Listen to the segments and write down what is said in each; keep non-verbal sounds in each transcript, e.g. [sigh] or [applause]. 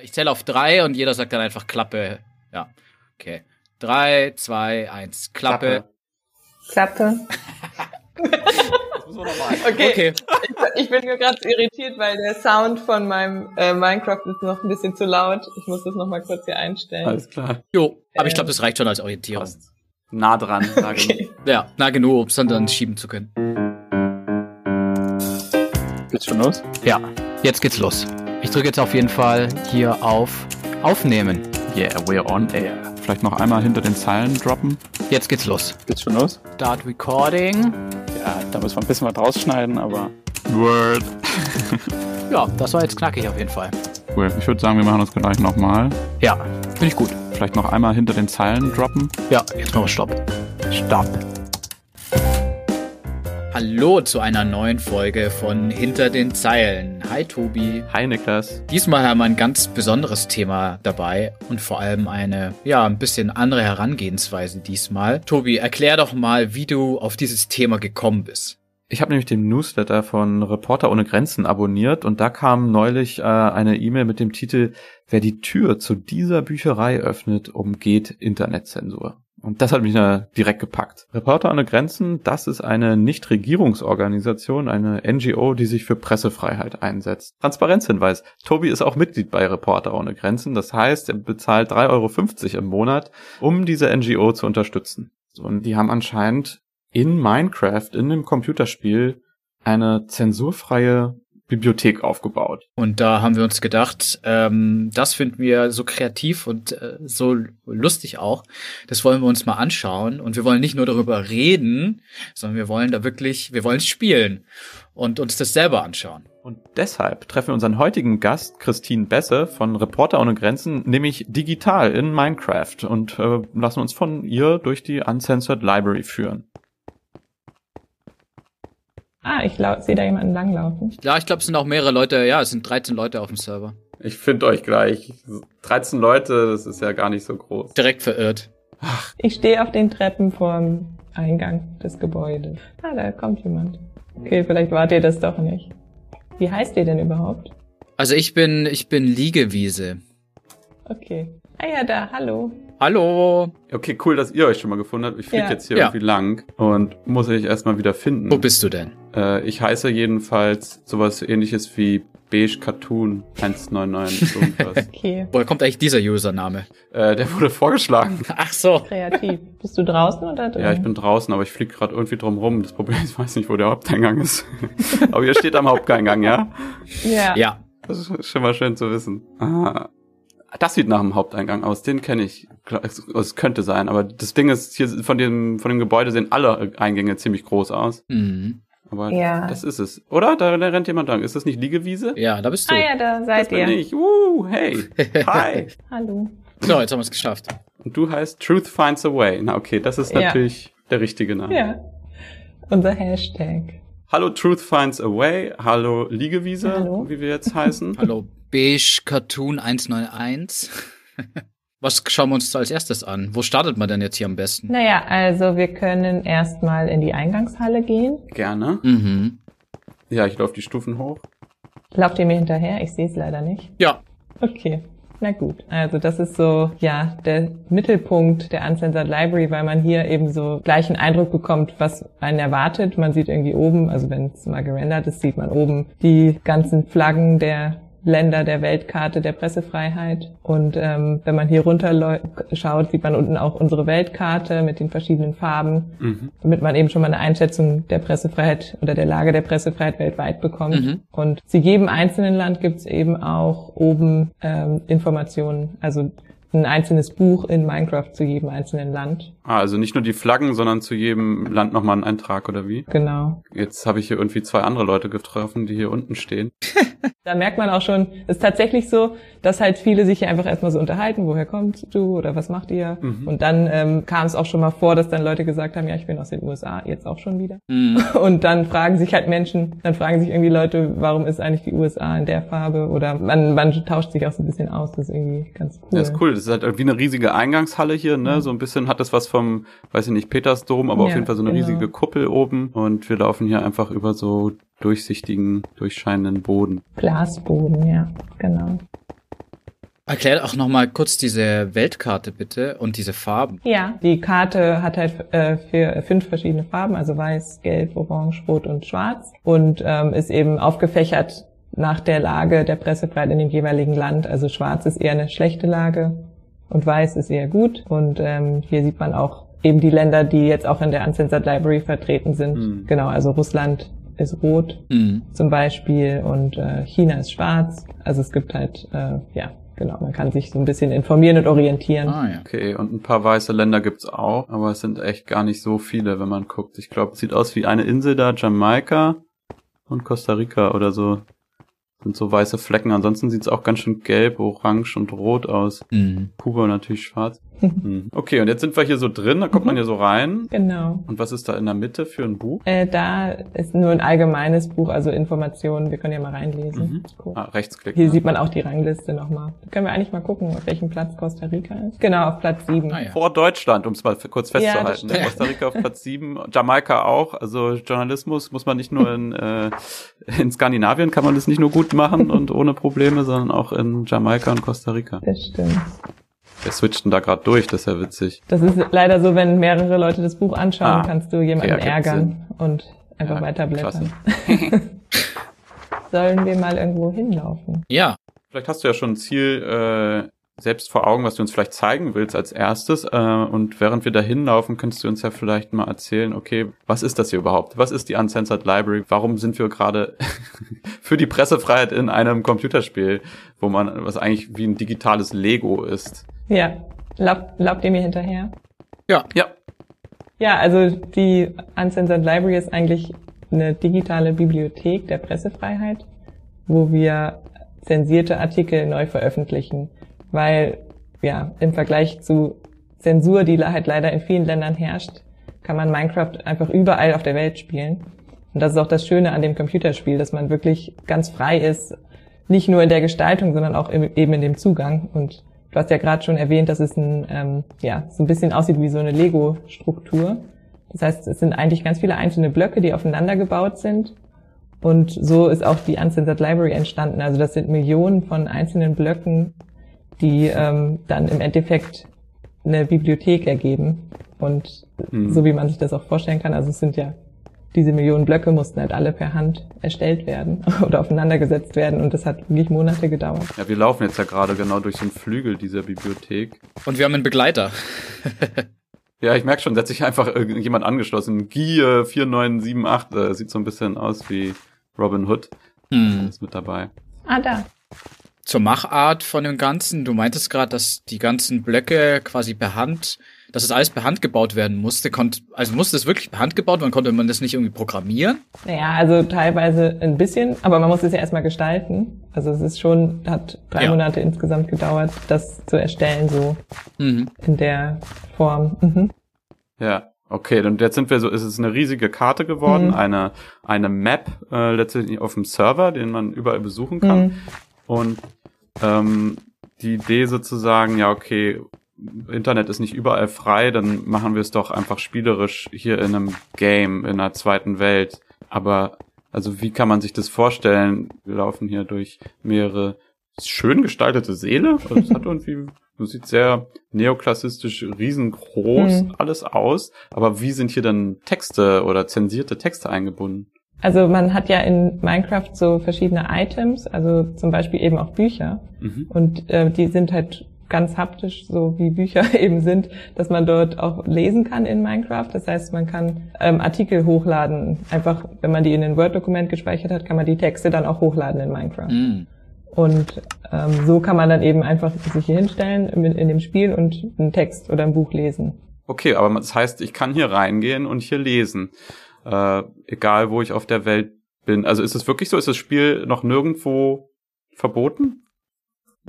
Ich zähle auf drei und jeder sagt dann einfach Klappe. Ja, okay. Drei, zwei, eins. Klappe. Klappe. okay. Okay. Ich bin nur gerade irritiert, weil der Sound von meinem äh, Minecraft ist noch ein bisschen zu laut. Ich muss das noch mal kurz hier einstellen. Alles klar. Jo, aber ich glaube, das reicht schon als Orientierung. Passt. Nah dran. Nah Okay. Ja, na genug, um es dann, dann schieben zu können. Geht's schon los? Ja, jetzt geht's los. Ich drücke jetzt auf jeden Fall hier auf Aufnehmen. Yeah, we're on air. Vielleicht noch einmal hinter den Zeilen droppen. Jetzt geht's los. Geht's schon los? Start Recording. Ja, da müssen wir ein bisschen was rausschneiden, aber Word. [laughs] Ja, das war jetzt knackig auf jeden Fall. Cool. Ich würde sagen, wir machen das gleich nochmal. Ja, finde ich gut. Vielleicht noch einmal hinter den Zeilen droppen. Ja, jetzt machen wir Stopp. Stopp. Hallo zu einer neuen Folge von Hinter den Zeilen. Hi Tobi. Hi Niklas. Diesmal haben wir ein ganz besonderes Thema dabei und vor allem eine, ja, ein bisschen andere Herangehensweise diesmal. Tobi, erklär doch mal, wie du auf dieses Thema gekommen bist. Ich habe nämlich den Newsletter von Reporter ohne Grenzen abonniert und da kam neulich äh, eine E-Mail mit dem Titel Wer die Tür zu dieser Bücherei öffnet, umgeht Internetzensur. Und das hat mich direkt gepackt. Reporter ohne Grenzen, das ist eine Nichtregierungsorganisation, eine NGO, die sich für Pressefreiheit einsetzt. Transparenzhinweis. Tobi ist auch Mitglied bei Reporter ohne Grenzen. Das heißt, er bezahlt 3,50 Euro im Monat, um diese NGO zu unterstützen. Und die haben anscheinend in Minecraft, in dem Computerspiel, eine zensurfreie Bibliothek aufgebaut. Und da haben wir uns gedacht, ähm, das finden wir so kreativ und äh, so lustig auch. Das wollen wir uns mal anschauen. Und wir wollen nicht nur darüber reden, sondern wir wollen da wirklich, wir wollen es spielen und uns das selber anschauen. Und deshalb treffen wir unseren heutigen Gast, Christine Besse von Reporter ohne Grenzen, nämlich digital in Minecraft und äh, lassen uns von ihr durch die Uncensored Library führen. Ah, ich sehe da jemanden langlaufen. Ja, ich glaube, es sind auch mehrere Leute, ja, es sind 13 Leute auf dem Server. Ich finde euch gleich. 13 Leute, das ist ja gar nicht so groß. Direkt verirrt. Ich stehe auf den Treppen vorm Eingang des Gebäudes. Ah, da kommt jemand. Okay, vielleicht wart ihr das doch nicht. Wie heißt ihr denn überhaupt? Also ich bin, ich bin Liegewiese. Okay. Ah ja, da, hallo. Hallo. Okay, cool, dass ihr euch schon mal gefunden habt. Ich fliege Ja. jetzt hier Ja. irgendwie lang und muss ich erstmal wieder finden. Wo bist du denn? Äh, ich heiße jedenfalls sowas ähnliches wie Beige Cartoon 199 [laughs] irgendwas. Okay. Woher kommt eigentlich dieser Username? äh, der wurde vorgeschlagen. [laughs] Ach so. Kreativ. Bist du draußen oder drin? Ja, ich bin draußen, aber ich fliege gerade irgendwie drum rum. Das Problem ist, ich weiß nicht, wo der Haupteingang ist. [laughs] aber ihr steht am Haupteingang, ja? Ja. Ja. Das ist schon mal schön zu wissen. Ah, das sieht nach dem Haupteingang aus. Den kenne ich. Klar, Es könnte sein, aber das Ding ist, hier von dem, von dem Gebäude sehen alle Eingänge ziemlich groß aus. Mhm. Aber Ja. das ist es. Oder? Da, da rennt jemand lang. Ist das nicht Liegewiese? Ja, da bist du. Ah ja, da das seid bin ihr. ich. Uh, hey. [laughs] Hi. Hallo. So, jetzt haben wir es geschafft. Und du heißt Truth Finds a Way. Na okay, das ist Ja. natürlich der richtige Name. Ja. Unser Hashtag. Hallo Truth Finds a Way. Hallo Liegewiese, Hallo. wie wir jetzt heißen. Hallo, Beige Cartoon 191. [laughs] Was schauen wir uns als erstes an? Wo startet man denn jetzt hier am besten? Naja, also wir können erstmal in die Eingangshalle gehen. Gerne. Mhm. Ja, ich laufe die Stufen hoch. Lauft ihr mir hinterher? Ich sehe es leider nicht. Ja, Okay. Na gut, also das ist so, ja, der Mittelpunkt der Uncensored Library, weil man hier eben so gleich einen Eindruck bekommt, was einen erwartet. Man sieht irgendwie oben, also wenn es mal gerendert ist, sieht man oben die ganzen Flaggen der Länder der Weltkarte der Pressefreiheit. Und ähm, wenn man hier runter schaut, sieht man unten auch unsere Weltkarte mit den verschiedenen Farben, Mhm. damit man eben schon mal eine Einschätzung der Pressefreiheit oder der Lage der Pressefreiheit weltweit bekommt. Mhm. Und zu jedem einzelnen Land gibt es eben auch oben ähm, Informationen, also ein einzelnes Buch in Minecraft zu jedem einzelnen Land. Ah, also nicht nur die Flaggen, sondern zu jedem Land nochmal einen Eintrag oder wie? Genau. Jetzt habe ich hier irgendwie zwei andere Leute getroffen, die hier unten stehen. [laughs] Da merkt man auch schon, es ist tatsächlich so, dass halt viele sich hier einfach erstmal so unterhalten, woher kommst du oder was macht ihr? Mhm. Und dann ähm, kam es auch schon mal vor, dass dann Leute gesagt haben, ja, ich bin aus den USA, jetzt auch schon wieder. Mhm. [laughs] Und dann fragen sich halt Menschen, dann fragen sich irgendwie Leute, warum ist eigentlich die USA in der Farbe? Oder man, man tauscht sich auch so ein bisschen aus, das ist irgendwie ganz cool. Ja, ist cool. Das ist halt wie eine riesige Eingangshalle hier, ne? Mhm. So ein bisschen hat das was vom, weiß ich nicht, Petersdom, aber auf Ja, jeden Fall so eine genau. riesige Kuppel oben. Und wir laufen hier einfach über so durchsichtigen, durchscheinenden Boden. Glasboden, ja, genau. Erklär auch noch mal kurz diese Weltkarte bitte und diese Farben. Ja, die Karte hat halt äh, vier, fünf verschiedene Farben, also weiß, gelb, orange, rot und schwarz und ähm, ist eben aufgefächert nach der Lage der Pressefreiheit in dem jeweiligen Land. Also schwarz ist eher eine schlechte Lage und weiß ist eher gut. Und ähm, hier sieht man auch eben die Länder, die jetzt auch in der Uncensored Library vertreten sind. Mhm. Genau, also Russland ist rot Mhm. zum Beispiel und äh, China ist schwarz. Also es gibt halt, äh, ja, genau, man kann sich so ein bisschen informieren und orientieren. Ah ja. Okay, und ein paar weiße Länder gibt's auch, aber es sind echt gar nicht so viele, wenn man guckt. Ich glaube, es sieht aus wie eine Insel da, Jamaika und Costa Rica oder so. Sind so weiße Flecken. Ansonsten sieht's auch ganz schön gelb, orange und rot aus. Mhm. Kuba natürlich schwarz. Hm. Okay, und jetzt sind wir hier so drin, da kommt man hier so rein. Genau. Und was ist da in der Mitte für ein Buch? Äh, da ist nur ein allgemeines Buch, also Informationen. Wir können ja mal reinlesen. Mhm. Cool. Ah, Rechtsklick. Hier ne? sieht man auch die Rangliste nochmal. Da können wir eigentlich mal gucken, auf welchem Platz Costa Rica ist. Genau, auf Platz sieben. Ah ja. Vor Deutschland, um es mal kurz Ja, festzuhalten. stimmt. Costa Rica auf Platz 7, Jamaika auch. Also Journalismus muss man nicht nur in, äh, in Skandinavien kann man das nicht nur gut machen und ohne Probleme, sondern auch in Jamaika und Costa Rica. Das stimmt. Wir switchten da gerade durch, das ist ja witzig. Das ist leider so, wenn mehrere Leute das Buch anschauen, Ah, kannst du jemanden okay, ärgern und einfach Ja, weiterblättern. [laughs] Sollen wir mal irgendwo hinlaufen? Ja, Vielleicht hast du ja schon ein Ziel äh, selbst vor Augen, was du uns vielleicht zeigen willst als erstes. Äh, und während wir da hinlaufen, könntest du uns ja vielleicht mal erzählen, okay, was ist das hier überhaupt? Was ist die Uncensored Library? Warum sind wir gerade [laughs] für die Pressefreiheit in einem Computerspiel, wo man, was eigentlich wie ein digitales Lego ist? Ja. Laub, laubt ihr mir hinterher? Ja, Ja, also die Uncensored Library ist eigentlich eine digitale Bibliothek der Pressefreiheit, wo wir zensierte Artikel neu veröffentlichen, weil ja im Vergleich zu Zensur, die halt leider in vielen Ländern herrscht, kann man Minecraft einfach überall auf der Welt spielen. Und das ist auch das Schöne an dem Computerspiel, dass man wirklich ganz frei ist, nicht nur in der Gestaltung, sondern auch im, eben in dem Zugang. Und du hast ja gerade schon erwähnt, dass es ein, ähm, ja, so ein bisschen aussieht wie so eine Lego-Struktur. Das heißt, es sind eigentlich ganz viele einzelne Blöcke, die aufeinander gebaut sind. Und so ist auch die Uncensored Library entstanden. Also das sind Millionen von einzelnen Blöcken, die ähm, dann im Endeffekt eine Bibliothek ergeben. Und Hm. so wie man sich das auch vorstellen kann, also es sind ja diese Millionen Blöcke mussten halt alle per Hand erstellt werden [laughs] oder aufeinandergesetzt werden und das hat wirklich Monate gedauert. ja, wir laufen jetzt ja gerade genau durch so einen Flügel dieser Bibliothek. und wir haben einen Begleiter. [laughs] Ja, ich merke schon, setzt sich einfach irgendjemand angeschlossen. Gie 4978, äh, sieht so ein bisschen aus wie Robin Hood. Hm. Ist mit dabei. Ah, da. Zur Machart von dem Ganzen. Du meintest gerade, dass die ganzen Blöcke quasi per Hand, dass es alles per Hand gebaut werden musste. Konnt, also musste es wirklich per Hand gebaut werden? Konnte man das nicht irgendwie programmieren? Naja, also teilweise ein bisschen, aber man muss es ja erstmal gestalten. Also es ist schon, hat drei Ja. Monate insgesamt gedauert, das zu erstellen, so Mhm. in der Form. Mhm. Ja, okay, und jetzt sind wir so, es ist eine riesige Karte geworden, Mhm. eine, eine Map äh, letztendlich auf dem Server, den man überall besuchen kann. Mhm. Und ähm, die Idee sozusagen, ja, okay, Internet ist nicht überall frei, dann machen wir es doch einfach spielerisch hier in einem Game, in einer zweiten Welt. Aber also wie kann man sich das vorstellen? Wir laufen hier durch mehrere schön gestaltete Seele. Es hat irgendwie, das sieht sehr neoklassistisch, riesengroß Mhm. alles aus. Aber wie sind hier dann Texte oder zensierte Texte eingebunden? Also man hat ja in Minecraft so verschiedene Items, also zum Beispiel eben auch Bücher. Mhm. Und äh, die sind halt ganz haptisch, so wie Bücher [laughs] eben sind, dass man dort auch lesen kann in Minecraft. Das heißt, man kann ähm, Artikel hochladen. Einfach, wenn man die in ein Word-Dokument gespeichert hat, kann man die Texte dann auch hochladen in Minecraft. Mhm. Und ähm, so kann man dann eben einfach sich hier hinstellen in, in dem Spiel und einen Text oder ein Buch lesen. Okay, aber das heißt, ich kann hier reingehen und hier lesen. Äh, egal, wo ich auf der Welt bin. Also ist es wirklich so? Ist das Spiel noch nirgendwo verboten?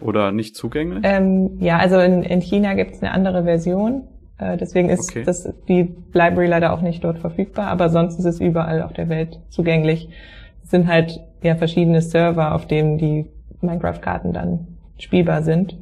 Oder nicht zugänglich? Ähm, ja, also in, in China gibt es eine andere Version. Äh, deswegen ist Okay. das, die Library leider auch nicht dort verfügbar, aber sonst ist es überall auf der Welt zugänglich. Es sind halt ja verschiedene Server, auf denen die Minecraft-Karten dann spielbar sind.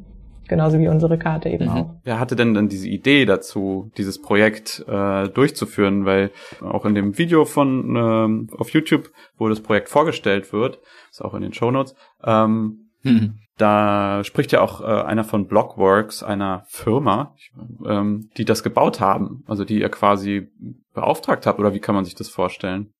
Genauso wie unsere Karte eben Mhm. auch. Wer hatte denn dann diese Idee dazu, dieses Projekt äh, durchzuführen? Weil auch in dem Video von ähm, auf YouTube, wo das Projekt vorgestellt wird, ist auch in den Shownotes, ähm, Hm. Da spricht ja auch äh, einer von Blockworks, einer Firma, ähm, die das gebaut haben, also die ihr quasi beauftragt habt, oder wie kann man sich das vorstellen?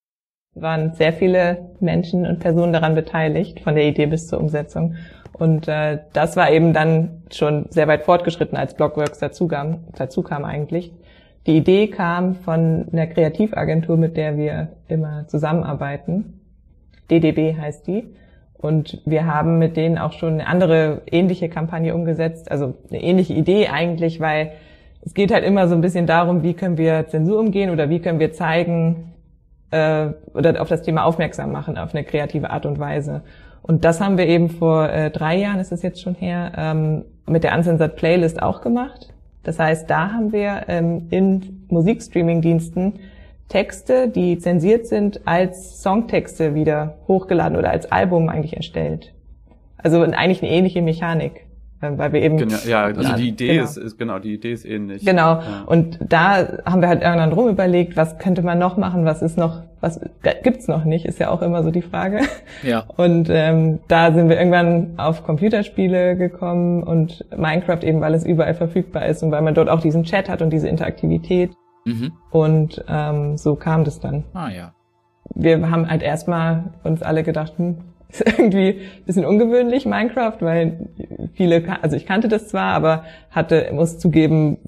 waren sehr viele Menschen und Personen daran beteiligt, von der Idee bis zur Umsetzung. Und äh, das war eben dann schon sehr weit fortgeschritten, als Blockworks dazu kam, dazu kam eigentlich. Die Idee kam von einer Kreativagentur, mit der wir immer zusammenarbeiten. DDB heißt die. Und wir haben mit denen auch schon eine andere ähnliche Kampagne umgesetzt, also eine ähnliche Idee eigentlich, weil es geht halt immer so ein bisschen darum, wie können wir Zensur umgehen oder wie können wir zeigen äh, oder auf das Thema aufmerksam machen auf eine kreative Art und Weise. Und das haben wir eben vor äh, drei Jahren, ist es jetzt schon her, ähm, mit der Uncensored Playlist auch gemacht. Das heißt, da haben wir ähm, in Musikstreaming-Diensten Texte, die zensiert sind, als Songtexte wieder hochgeladen oder als Album eigentlich erstellt. Also eigentlich eine ähnliche Mechanik, äh, weil wir eben Genau, ja, also Ja, die Idee genau. ist, ist genau, die Idee ist ähnlich. Genau. Ja. Und da haben wir halt irgendwann drum überlegt, was könnte man noch machen, was ist noch, was gibt's noch nicht, ist ja auch immer so die Frage. Ja. Und ähm, da sind wir irgendwann auf Computerspiele gekommen und Minecraft eben, weil es überall verfügbar ist und weil man dort auch diesen Chat hat und diese Interaktivität. Mhm. Und ähm, so kam das dann. Ah ja. Wir haben halt erstmal uns alle gedacht, hm, [laughs] ist irgendwie ein bisschen ungewöhnlich Minecraft, weil viele, also ich kannte das zwar, aber hatte, muss zugeben,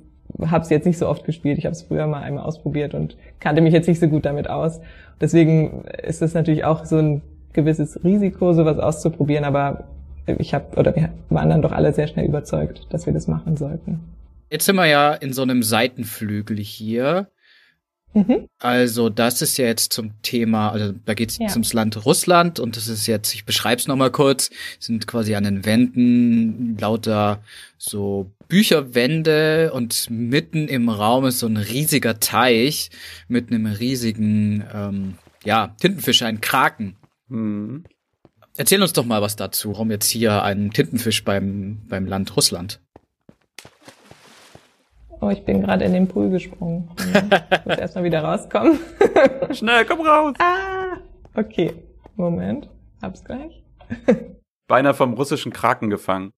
habe es jetzt nicht so oft gespielt. Ich habe es früher mal einmal ausprobiert und kannte mich jetzt nicht so gut damit aus. Deswegen ist es natürlich auch so ein gewisses Risiko, sowas auszuprobieren, aber ich habe oder wir waren dann doch alle sehr schnell überzeugt, dass wir das machen sollten. Jetzt sind wir ja in so einem Seitenflügel hier. Mhm. Also das ist ja jetzt zum Thema, also da geht's Ja. jetzt ums Land Russland und das ist jetzt, ich beschreib's noch mal kurz, sind quasi an den Wänden lauter so Bücherwände und mitten im Raum ist so ein riesiger Teich mit einem riesigen, ähm, ja, Tintenfisch, ein Kraken. Hm. Erzähl uns doch mal was dazu, warum jetzt hier ein Tintenfisch beim, beim Land Russland. Oh, ich bin gerade in den Pool gesprungen. Ich muss erstmal wieder rauskommen. [laughs] Schnell, komm raus! Ah, okay. Moment, hab's gleich. [laughs] Beinahe vom russischen Kraken gefangen.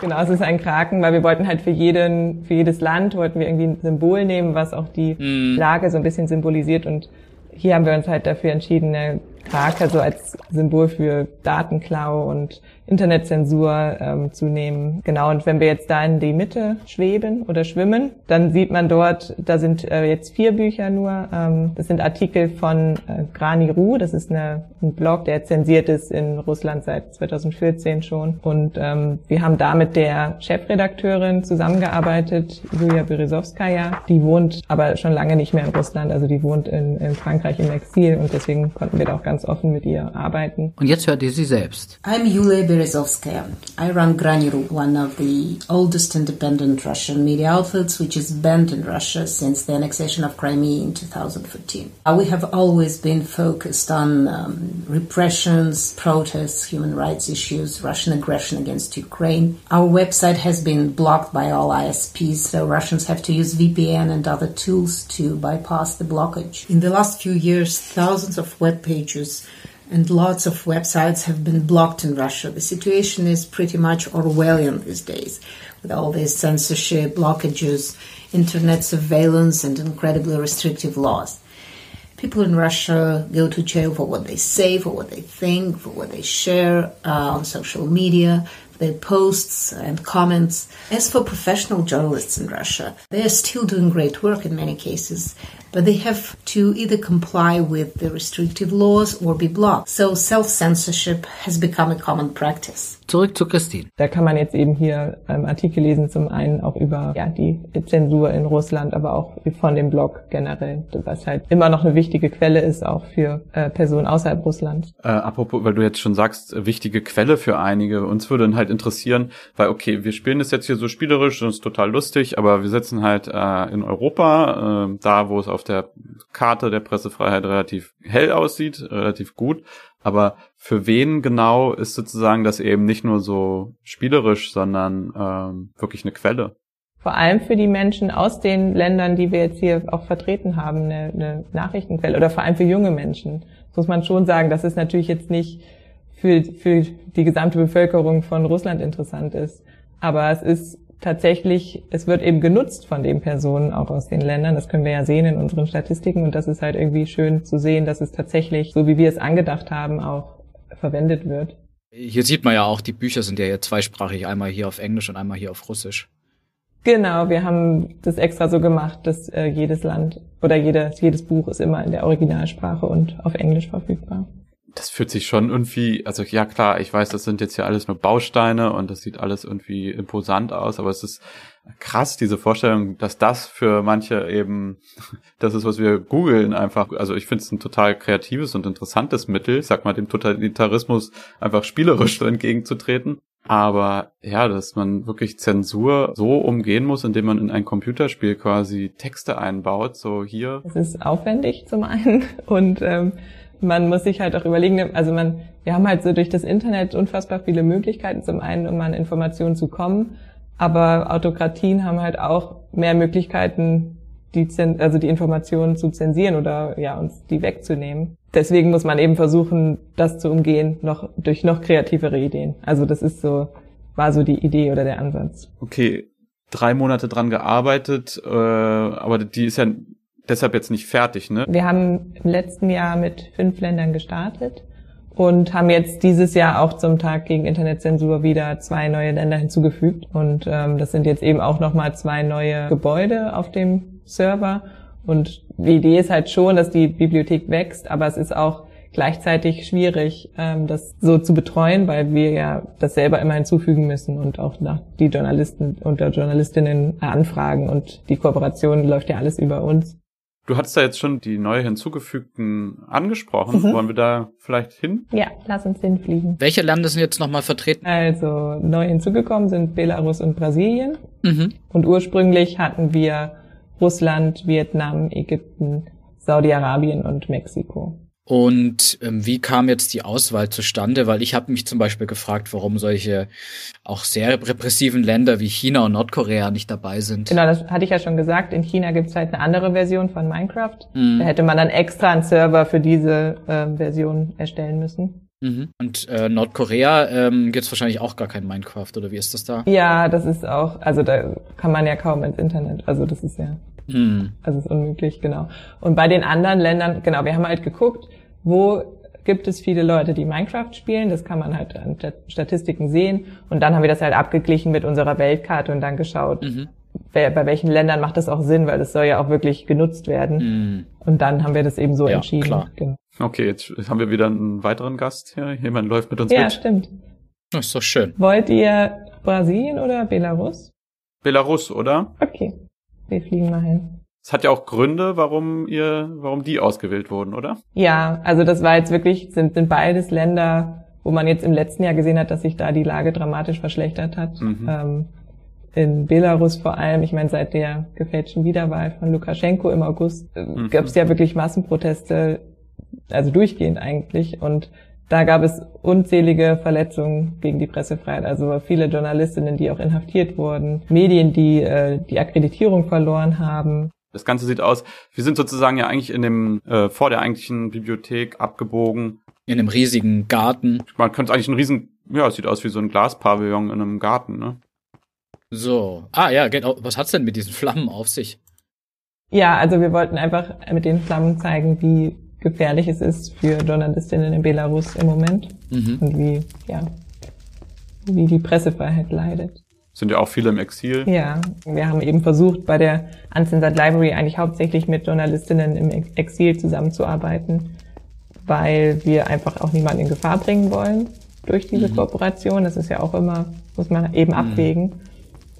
Genau, es ist ein Kraken, weil wir wollten halt für jeden, für jedes Land wollten wir irgendwie ein Symbol nehmen, was auch die Hm. Lage so ein bisschen symbolisiert und hier haben wir uns halt dafür entschieden, eine Krake so als Symbol für Datenklau und Internetzensur ähm, zu nehmen. Genau, und wenn wir jetzt da in die Mitte schweben oder schwimmen, dann sieht man dort, da sind äh, jetzt vier Bücher nur. Ähm, das sind Artikel von äh, Grani Ru, das ist eine, ein Blog, der zensiert ist in Russland seit 2014 schon. Und ähm, wir haben da mit der Chefredakteurin zusammengearbeitet, Julia Berezovskaya. Die wohnt aber schon lange nicht mehr in Russland, also die wohnt in, in Frankreich im Exil und deswegen konnten wir da auch ganz offen mit ihr arbeiten. Und jetzt hört ihr sie selbst. I'm Yulia Berezovskaya. I run Graniru, one of the oldest independent Russian media outlets, which is banned in Russia since the annexation of Crimea in 2014. Uh, we have always been focused on um, repressions, protests, human rights issues, Russian aggression against Ukraine. Our website has been blocked by all ISPs, so Russians have to use VPN and other tools to bypass the blockage. In the last few years, thousands of web pages and lots of websites have been blocked in Russia. The situation is pretty much Orwellian these days, with all this censorship, blockages, internet surveillance, and incredibly restrictive laws. People in Russia go to jail for what they say, for what they think, for what they share uh, on social media, their posts and comments. As for professional journalists in Russia, they are still doing great work in many cases, but they have to either comply with the restrictive laws or be blocked. So self censorship has become a common practice. Zurück zu Christine. Da kann man jetzt eben hier ähm, Artikel lesen, zum einen auch über ja, die Zensur in Russland, aber auch von dem Blog generell, was halt immer noch eine wichtige Quelle ist, auch für äh, Personen außerhalb Russlands. Äh, apropos, weil du jetzt schon sagst, äh, wichtige Quelle für einige. Uns würde dann halt interessieren, weil okay, wir spielen das jetzt hier so spielerisch und ist total lustig, aber wir sitzen halt äh, in Europa, äh, da wo es auf der Karte der Pressefreiheit relativ hell aussieht, relativ gut. Aber für wen genau ist sozusagen das eben nicht nur so spielerisch, sondern ähm, wirklich eine Quelle? Vor allem für die Menschen aus den Ländern, die wir jetzt hier auch vertreten haben, eine, eine Nachrichtenquelle oder vor allem für junge Menschen. Das muss man schon sagen, das ist natürlich jetzt nicht für, für die gesamte Bevölkerung von Russland interessant ist. Aber es ist tatsächlich, es wird eben genutzt von den Personen auch aus den Ländern. Das können wir ja sehen in unseren Statistiken und das ist halt irgendwie schön zu sehen, dass es tatsächlich, so wie wir es angedacht haben, auch verwendet wird. Hier sieht man ja auch, die Bücher sind ja zweisprachig, einmal hier auf Englisch und einmal hier auf Russisch. Genau, wir haben das extra so gemacht, dass äh, jedes Land oder jedes, jedes Buch ist immer in der Originalsprache und auf Englisch verfügbar das fühlt sich schon irgendwie, also ja klar, ich weiß, das sind jetzt ja alles nur Bausteine und das sieht alles irgendwie imposant aus, aber es ist krass, diese Vorstellung, dass das für manche eben, [laughs] das ist, was wir googeln einfach. Also ich finde es ein total kreatives und interessantes Mittel, ich sag mal, dem Totalitarismus einfach spielerisch [laughs] entgegenzutreten. Aber ja, dass man wirklich Zensur so umgehen muss, indem man in ein Computerspiel quasi Texte einbaut, so hier. Es ist aufwendig zum einen und ähm, man muss sich halt auch überlegen, also man, wir haben halt so durch das Internet unfassbar viele Möglichkeiten, zum einen, um an Informationen zu kommen, aber Autokratien haben halt auch mehr Möglichkeiten, die, also die Informationen zu zensieren oder ja, uns die wegzunehmen. Deswegen muss man eben versuchen, das zu umgehen, noch durch noch kreativere Ideen. Also das ist so, war so die Idee oder der Ansatz. Okay, drei Monate dran gearbeitet, äh, aber die ist ja deshalb jetzt nicht fertig, ne? Wir haben im letzten Jahr mit fünf Ländern gestartet und haben jetzt dieses Jahr auch zum Tag gegen Internetzensur wieder zwei neue Länder hinzugefügt. Und ähm, das sind jetzt eben auch nochmal zwei neue Gebäude auf dem Server. Und die Idee ist halt schon, dass die Bibliothek wächst, aber es ist auch gleichzeitig schwierig, ähm, das so zu betreuen, weil wir ja das selber immer hinzufügen müssen und auch nach die Journalisten und Journalistinnen anfragen und die Kooperation läuft ja alles über uns. Du hattest da jetzt schon die neu hinzugefügten angesprochen. Mhm. Wollen wir da vielleicht hin? Ja, lass uns hinfliegen. Welche Länder sind jetzt nochmal vertreten? Also neu hinzugekommen sind Belarus und Brasilien. Mhm. Und ursprünglich hatten wir Russland, Vietnam, Ägypten, Saudi-Arabien und Mexiko. Und ähm, wie kam jetzt die Auswahl zustande? Weil ich habe mich zum Beispiel gefragt, warum solche auch sehr repressiven Länder wie China und Nordkorea nicht dabei sind. Genau, das hatte ich ja schon gesagt. In China gibt's halt eine andere Version von Minecraft. Mhm. Da hätte man dann extra einen Server für diese äh, Version erstellen müssen. Mhm. Und äh, Nordkorea ähm, gibt wahrscheinlich auch gar kein Minecraft, oder wie ist das da? Ja, das ist auch, also da kann man ja kaum ins Internet. Also das ist ja hm. Also ist unmöglich, genau. Und bei den anderen Ländern, genau, wir haben halt geguckt, wo gibt es viele Leute, die Minecraft spielen. Das kann man halt an Statistiken sehen. Und dann haben wir das halt abgeglichen mit unserer Weltkarte und dann geschaut, mhm. wer, bei welchen Ländern macht das auch Sinn, weil das soll ja auch wirklich genutzt werden. Mhm. Und dann haben wir das eben so ja, entschieden. Klar. Genau. Okay, jetzt haben wir wieder einen weiteren Gast hier. Jemand läuft mit uns ja, mit. Ja, stimmt. Das ist doch schön. Wollt ihr Brasilien oder Belarus? Belarus, oder? Okay. Wir fliegen mal hin. Es hat ja auch Gründe, warum ihr, warum die ausgewählt wurden, oder? Ja, also das war jetzt wirklich, sind, sind beides Länder, wo man jetzt im letzten Jahr gesehen hat, dass sich da die Lage dramatisch verschlechtert hat. Mhm. Ähm, in Belarus vor allem, ich meine, seit der gefälschten Wiederwahl von Lukaschenko im August äh, mhm. gab es ja wirklich Massenproteste, also durchgehend eigentlich. Und da gab es unzählige Verletzungen gegen die Pressefreiheit, also viele Journalistinnen, die auch inhaftiert wurden, Medien, die äh, die Akkreditierung verloren haben. Das Ganze sieht aus, wir sind sozusagen ja eigentlich in dem äh, vor der eigentlichen Bibliothek abgebogen. In einem riesigen Garten. Man könnte eigentlich einen riesen, ja, es sieht aus wie so ein Glaspavillon in einem Garten, ne? So. Ah ja, genau. Was hat's denn mit diesen Flammen auf sich? Ja, also wir wollten einfach mit den Flammen zeigen, wie gefährlich es ist für Journalistinnen in Belarus im Moment mhm. und wie, ja, wie die Pressefreiheit leidet. Sind ja auch viele im Exil. Ja, wir haben eben versucht, bei der Uncensored Library eigentlich hauptsächlich mit Journalistinnen im Exil zusammenzuarbeiten, weil wir einfach auch niemanden in Gefahr bringen wollen durch diese mhm. Kooperation. Das ist ja auch immer, muss man eben mhm. abwägen.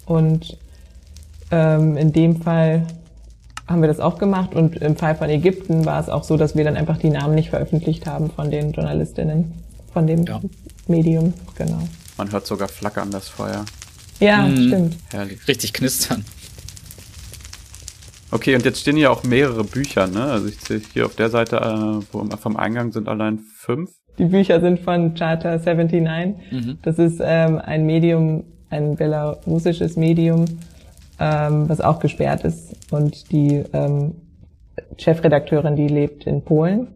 Und ähm, in dem Fall haben wir das auch gemacht und im Fall von Ägypten war es auch so, dass wir dann einfach die Namen nicht veröffentlicht haben von den Journalistinnen, von dem ja. Medium, genau. Man hört sogar flackern das Feuer. Ja, hm, stimmt. Herrlich. Richtig knistern. Okay, und jetzt stehen hier auch mehrere Bücher, ne? Also ich sehe hier auf der Seite äh, wo, vom Eingang sind allein fünf. Die Bücher sind von Charter 79. Mhm. Das ist ähm, ein Medium, ein belarussisches Medium, ähm, was auch gesperrt ist. Und die ähm, Chefredakteurin, die lebt in Polen.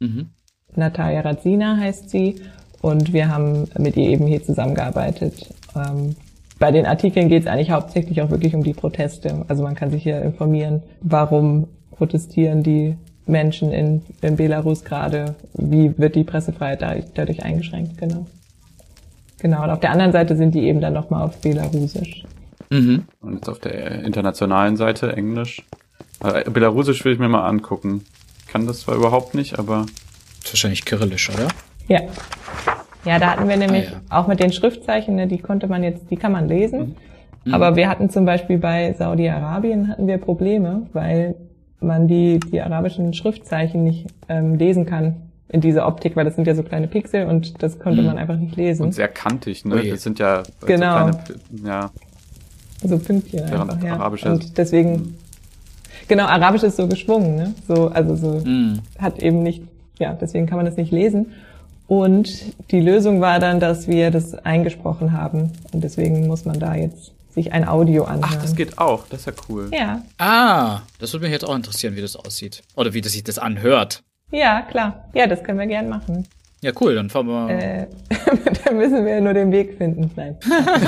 Mhm. Natalia Radzina heißt sie. und wir haben mit ihr eben hier zusammengearbeitet. Ähm, bei den Artikeln geht es eigentlich hauptsächlich auch wirklich um die Proteste. Also man kann sich hier informieren, warum protestieren die Menschen in, in Belarus gerade, wie wird die Pressefreiheit dadurch, dadurch eingeschränkt, genau. Genau, und auf der anderen Seite sind die eben dann nochmal auf Belarusisch. Mhm. Und jetzt auf der internationalen Seite Englisch. Äh, Belarusisch will ich mir mal angucken. Ich kann das zwar überhaupt nicht, aber. Das ist wahrscheinlich kyrillisch, oder? Ja. Ja, da hatten wir nämlich Ah, auch mit den Schriftzeichen, ne, die konnte man jetzt, die kann man lesen. Mhm. Aber wir hatten zum Beispiel bei Saudi-Arabien hatten wir Probleme, weil man die, die arabischen Schriftzeichen nicht ähm, lesen kann in dieser Optik, weil das sind ja so kleine Pixel und das konnte Mhm. man einfach nicht lesen. Und sehr kantig, ne? Ui. Das sind ja Genau. so kleine, ja, so Pünktchen Während einfach, ja. Arabisch und deswegen, genau, Arabisch ist so geschwungen, ne? So, also so, Mhm. hat eben nicht, ja, deswegen kann man das nicht lesen. Und die Lösung war dann, dass wir das eingesprochen haben. Und deswegen muss man da jetzt sich ein Audio anhören. Ach, das geht auch. Das ist ja cool. Ja, Ah, das würde mich jetzt auch interessieren, wie das aussieht. Oder wie das sich das anhört. ja, klar. Ja, das können wir gern machen. Ja, cool, dann fahren wir. Äh, [laughs] da müssen wir nur den Weg finden. Nein.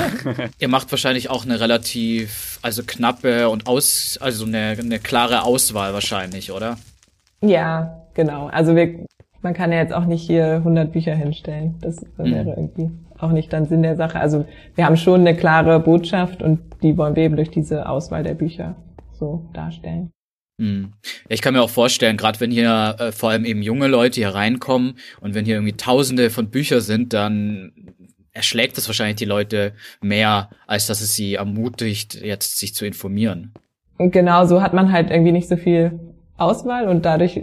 [laughs] Ihr macht wahrscheinlich auch eine relativ, also knappe und aus, also eine, eine klare Auswahl wahrscheinlich, oder? Ja, genau. Also wir, man kann ja jetzt auch nicht hier 100 Bücher hinstellen. Das wäre irgendwie auch nicht dann Sinn der Sache. Also wir haben schon eine klare Botschaft und die wollen wir eben durch diese Auswahl der Bücher so darstellen. Hm. Ich kann mir auch vorstellen, gerade wenn hier äh, vor allem eben junge Leute hier reinkommen und wenn hier irgendwie Tausende von Büchern sind, dann erschlägt das wahrscheinlich die Leute mehr, als dass es sie ermutigt, jetzt sich zu informieren. Und genau so hat man halt irgendwie nicht so viel Auswahl und dadurch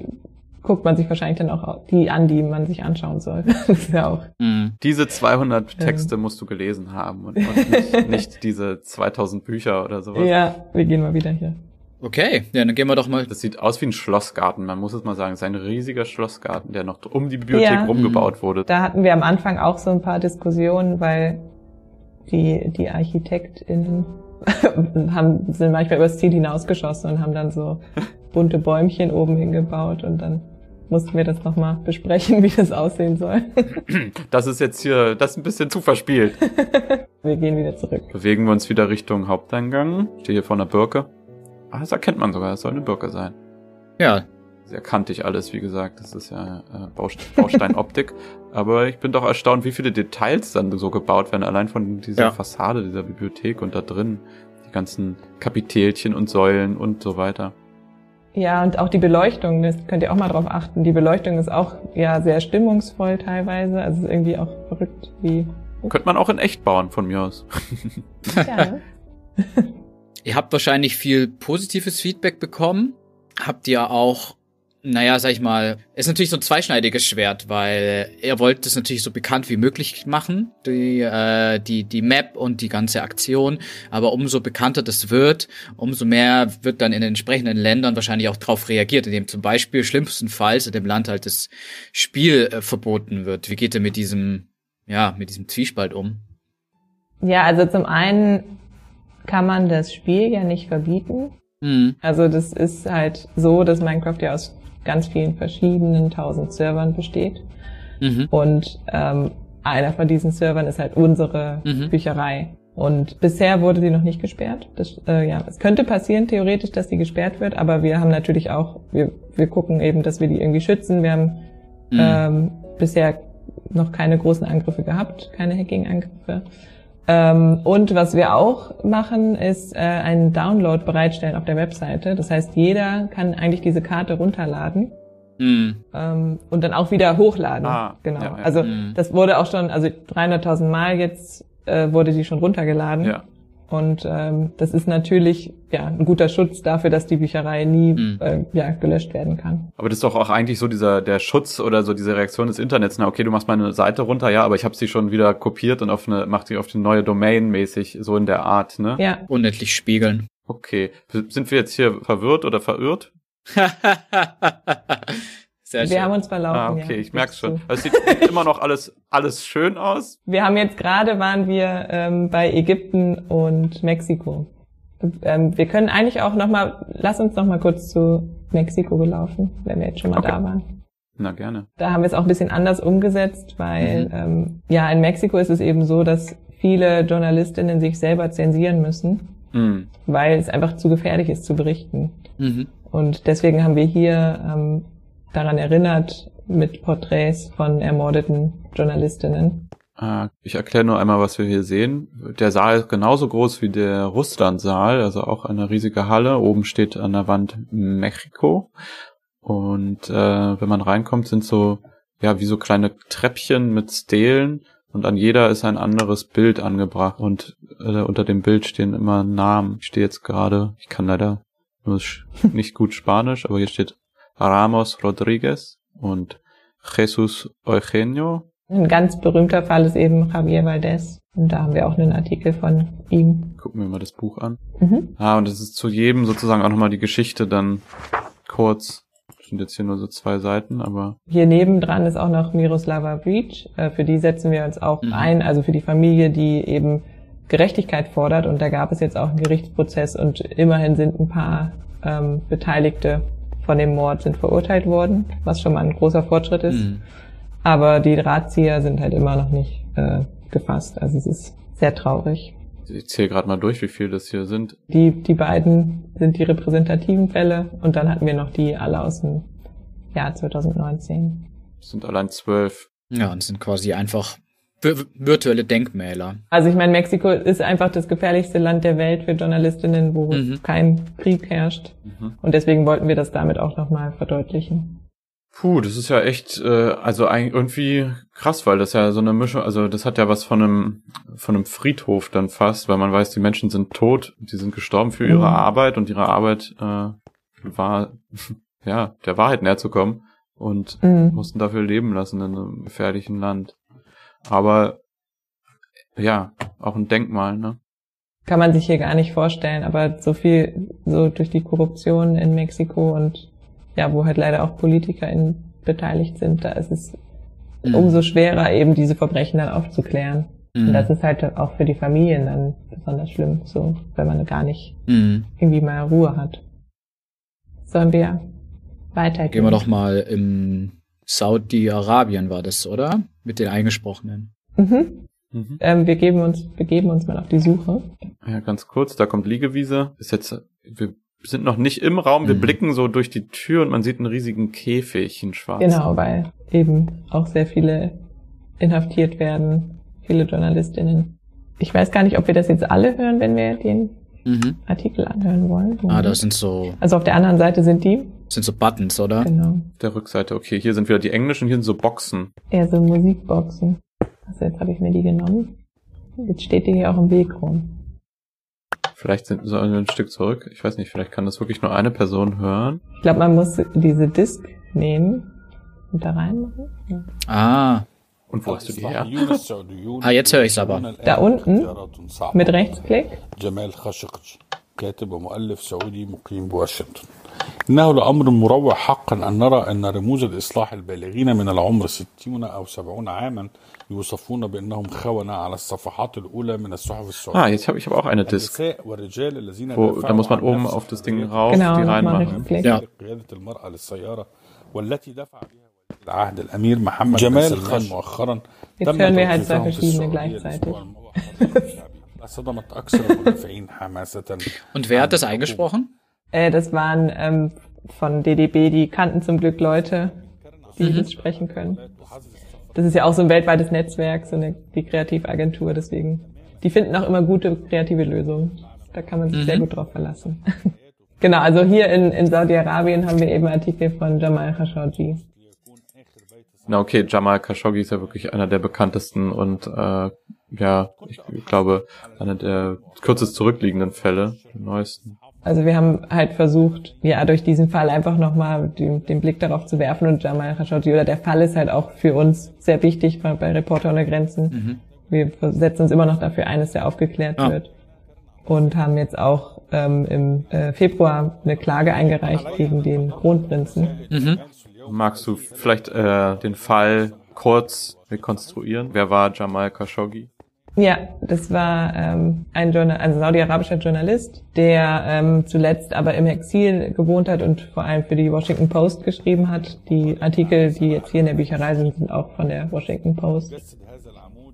guckt man sich wahrscheinlich dann auch die an, die man sich anschauen soll. [laughs] Das ist ja auch. Hm. Diese 200 Texte musst du gelesen haben und, und nicht, [laughs] nicht diese 2000 Bücher oder sowas. Ja, wir gehen mal wieder hier. Okay, ja, dann gehen wir doch mal. Das sieht aus wie ein Schlossgarten, man muss es mal sagen. Es ist ein riesiger Schlossgarten, der noch um die Bibliothek Ja. rumgebaut wurde. Da hatten wir am Anfang auch so ein paar Diskussionen, weil die, die ArchitektInnen [laughs] haben, sind manchmal übers Ziel hinausgeschossen und haben dann so bunte Bäumchen oben hingebaut und dann mussten wir das nochmal besprechen, [laughs] wie das aussehen soll. Das ist jetzt hier, das ist ein bisschen zu verspielt. [laughs] Wir gehen wieder zurück. Bewegen wir uns wieder Richtung Haupteingang. Ich stehe hier vor einer Birke. Ah, das erkennt man sogar, das soll eine Birke sein. Ja, Sehr kantig alles, wie gesagt. Das ist ja äh, Baust Bausteinoptik. [laughs] Aber ich bin doch erstaunt, wie viele Details dann so gebaut werden, allein von dieser Ja. Fassade dieser Bibliothek und da drin. Die ganzen Kapitelchen und Säulen und so weiter. Ja, und auch die Beleuchtung, das könnt ihr auch mal drauf achten. Die Beleuchtung ist auch ja sehr stimmungsvoll teilweise. Also es ist irgendwie auch verrückt, wie. Könnte man auch in echt bauen, von mir aus. Ja, ne? [laughs] Ihr habt wahrscheinlich viel positives Feedback bekommen. Habt ihr auch, naja, sag ich mal, ist natürlich so ein zweischneidiges Schwert, weil ihr wollt das natürlich so bekannt wie möglich machen, die, äh, die, die Map und die ganze Aktion. Aber umso bekannter das wird, umso mehr wird dann in den entsprechenden Ländern wahrscheinlich auch darauf reagiert, indem zum Beispiel schlimmstenfalls in dem Land halt das Spiel äh, verboten wird. Wie geht ihr mit diesem, ja, mit diesem Zwiespalt um? ja, also zum einen kann man das Spiel ja nicht verbieten. Hm. Also das ist halt so, dass Minecraft ja aus ganz vielen verschiedenen tausend Servern besteht. Mhm. Und ähm, einer von diesen Servern ist halt unsere Mhm. Bücherei. Und bisher wurde sie noch nicht gesperrt. Das, äh, ja, es könnte passieren theoretisch, dass sie gesperrt wird, aber wir haben natürlich auch, wir, wir gucken eben, dass wir die irgendwie schützen. Wir haben Mhm. ähm, bisher noch keine großen Angriffe gehabt, keine Hacking-Angriffe. Ähm, und was wir auch machen, ist äh, einen Download bereitstellen auf der Webseite. Das heißt, jeder kann eigentlich diese Karte runterladen Hm. ähm, und dann auch wieder hochladen. Ah, genau. ja, ja. Also Mhm. das wurde auch schon, also 300.000 Mal jetzt äh, wurde die schon runtergeladen. Ja. Und ähm, das ist natürlich ja ein guter Schutz dafür, dass die Bücherei nie Mhm. äh, ja, gelöscht werden kann. Aber das ist doch auch eigentlich so dieser der Schutz oder so diese Reaktion des Internets. Na, okay, du machst meine Seite runter, ja, aber ich habe sie schon wieder kopiert und auf eine macht die auf die neue Domain mäßig so in der Art, ne? Ja, Unendlich spiegeln. Okay, sind wir jetzt hier verwirrt oder verirrt? [laughs] Sehr wir schön. haben uns verlaufen. Ah, okay, ja, ich merk's schon. Es sieht, sieht [laughs] immer noch alles alles schön aus. Wir haben jetzt gerade waren wir ähm, bei Ägypten und Mexiko. Ähm, wir können eigentlich auch noch mal, lass uns noch mal kurz zu Mexiko belaufen, wenn wir jetzt schon mal Okay. da waren. Na, gerne. Da haben wir es auch ein bisschen anders umgesetzt, weil Mhm. ähm, ja in Mexiko ist es eben so, dass viele Journalistinnen sich selber zensieren müssen, Mhm. weil es einfach zu gefährlich ist zu berichten. Mhm. Und deswegen haben wir hier ähm, daran erinnert mit Porträts von ermordeten Journalistinnen. Äh, Ich erkläre nur einmal, was wir hier sehen. Der Saal ist genauso groß wie der Russland-Saal, also auch eine riesige Halle. Oben steht an der Wand Mexiko. Und äh, wenn man reinkommt, sind so, ja, wie so kleine Treppchen mit Stelen. Und an jeder ist ein anderes Bild angebracht. Und äh, unter dem Bild stehen immer Namen. Ich stehe jetzt gerade, ich kann leider nur [laughs] nicht gut Spanisch, aber hier steht Ramos Rodriguez und Jesus Eugenio Ein ganz berühmter Fall ist eben Javier Valdez. Und da haben wir auch einen Artikel von ihm. Gucken wir mal das Buch an. Mhm. Ah, und es ist zu jedem sozusagen auch nochmal die Geschichte dann kurz. Das sind jetzt hier nur so zwei Seiten, aber Hier nebendran ist auch noch Miroslava Breach. Äh, Für die setzen wir uns auch Mhm. ein, also für die Familie, die eben Gerechtigkeit fordert. Und da gab es jetzt auch einen Gerichtsprozess und immerhin sind ein paar ähm, Beteiligte von dem Mord sind verurteilt worden, was schon mal ein großer Fortschritt ist. Mhm. Aber die Drahtzieher sind halt immer noch nicht äh, gefasst. Also es ist sehr traurig. ich zähle gerade mal durch, wie viel das hier sind. Die, die beiden sind die repräsentativen Fälle und dann hatten wir noch die alle aus dem Jahr 2019. Es sind allein zwölf. Ja, und sind quasi einfach virtuelle Denkmäler. Also ich meine, Mexiko ist einfach das gefährlichste Land der Welt für Journalistinnen, wo Mhm. kein Krieg herrscht. Mhm. Und deswegen wollten wir das damit auch nochmal verdeutlichen. Puh, das ist ja echt, äh, also eigentlich irgendwie krass, weil das ja so eine Mischung, also das hat ja was von einem, von einem Friedhof dann fast, weil man weiß, die Menschen sind tot, die sind gestorben für ihre Mhm. Arbeit und ihre Arbeit äh, war, [laughs] ja, der Wahrheit näher zu kommen und Mhm. mussten dafür leben lassen in einem gefährlichen Land. Aber ja, auch ein Denkmal, ne? Kann man sich hier gar nicht vorstellen, aber so viel, so durch die Korruption in Mexiko und ja, wo halt leider auch PolitikerInnen beteiligt sind, da ist es Mhm. umso schwerer, eben diese Verbrechen dann aufzuklären. Und Mhm. das ist halt auch für die Familien dann besonders schlimm, so, wenn man gar nicht Mhm. irgendwie mal Ruhe hat. Sollen wir weitergehen? Gehen wir doch mal im Saudi-Arabien war das, oder? Mit den Eingesprochenen. Mhm. Mhm. Ähm, wir geben uns, begeben uns mal auf die Suche. Ja, ganz kurz, da kommt Liegewiese. Ist jetzt, wir sind noch nicht im Raum, wir Mhm. blicken so durch die Tür und man sieht einen riesigen Käfig, einen schwarzen. Genau, weil eben auch sehr viele inhaftiert werden, viele Journalistinnen. Ich weiß gar nicht, ob wir das jetzt alle hören, wenn wir den Mhm. Artikel anhören wollen. Ah, das sind so, also auf der anderen Seite sind die, sind so Buttons, oder? genau, Der Rückseite, okay, hier sind wieder die englischen, hier sind so Boxen. eher so Musikboxen. Also jetzt habe ich mir die genommen. Jetzt steht die hier auch im Weg rum. Vielleicht sind so ein Stück zurück. Ich weiß nicht, vielleicht kann das wirklich nur eine Person hören. Ich glaube, man muss diese Disk nehmen und da reinmachen. Ja. Ah, Und wo hast du die her? [laughs] Ah, jetzt höre ich's aber. Da unten mit Rechtsklick. كاتب ومؤلف سعودي مقيم بواشنطن إنه لأمر مروع حقا أن نرى أن رموز الإصلاح البالغين من العمر ستون أو سبعون عاما يوصفون بأنهم خونة على الصفحات الأولى من الصحف Ah, السعودية jetzt habe ich aber auch eine Disk. والرجال الذين Wo, da muss man oben auf das Ding rauf, Genau, die reinmachen. Ja. قيادة المرأة للسيارة والتي دفع بها ولي العهد الأمير محمد جمال سلمان مؤخرا تم توقيفهم في verschiedene [laughs] صدمت أكثر المدافعين حماسة und wer hat das eingesprochen? Äh, das waren ähm, von DDB, die kannten zum Glück Leute, die das sprechen können. Das ist ja auch so ein weltweites Netzwerk, so eine die Kreativagentur, deswegen. Die finden auch immer gute kreative Lösungen. Da kann man sich sehr gut drauf verlassen. [laughs] genau, also hier in, in Saudi-Arabien haben wir eben Artikel von Jamal Khashoggi. Na okay, Jamal Khashoggi ist ja wirklich einer der bekanntesten und äh, ja, ich glaube, einer der kürzest zurückliegenden Fälle, die neuesten. Also wir haben halt versucht, ja, durch diesen Fall einfach nochmal den, den Blick darauf zu werfen und Jamal Khashoggi oder der Fall ist halt auch für uns sehr wichtig bei, bei Reporter ohne Grenzen. Wir setzen uns immer noch dafür ein, dass er aufgeklärt Ah. wird und haben jetzt auch ähm, im äh, Februar eine Klage eingereicht gegen den Kronprinzen. Mhm. Magst du vielleicht äh, den Fall kurz rekonstruieren? Wer war Jamal Khashoggi? Ja, das war ähm, ein, Journal ein saudi-arabischer Journalist, der ähm, zuletzt aber im Exil gewohnt hat und vor allem für die Washington Post geschrieben hat. Die Artikel, die jetzt hier in der Bücherei sind, sind auch von der Washington Post.